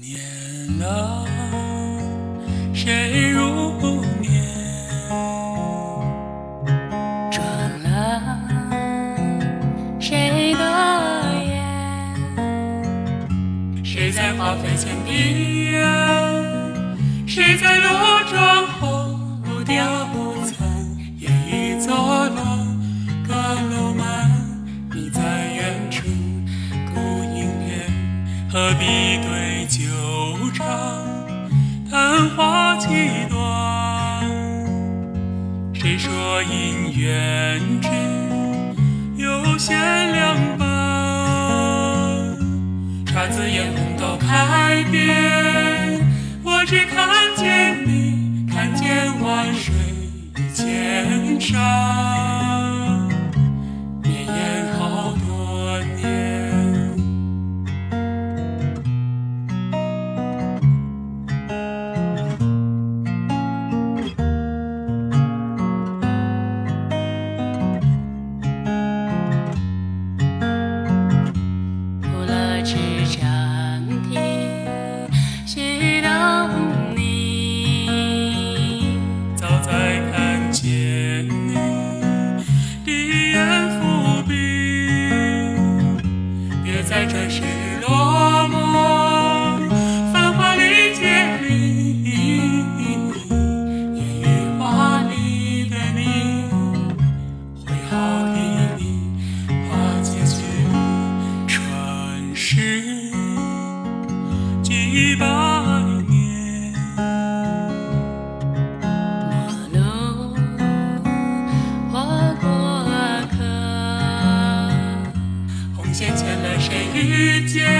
年老，谁入眠？转了谁的眼？谁在花飞前闭眼？谁在落妆后不掉不曾？夜已作乱，阁楼满，你在远处孤影远，何必对我因缘知有限两半？姹紫嫣红都开遍，我只看见你，看见万水千山，一百年。陌路或过客，红线牵了谁遇见？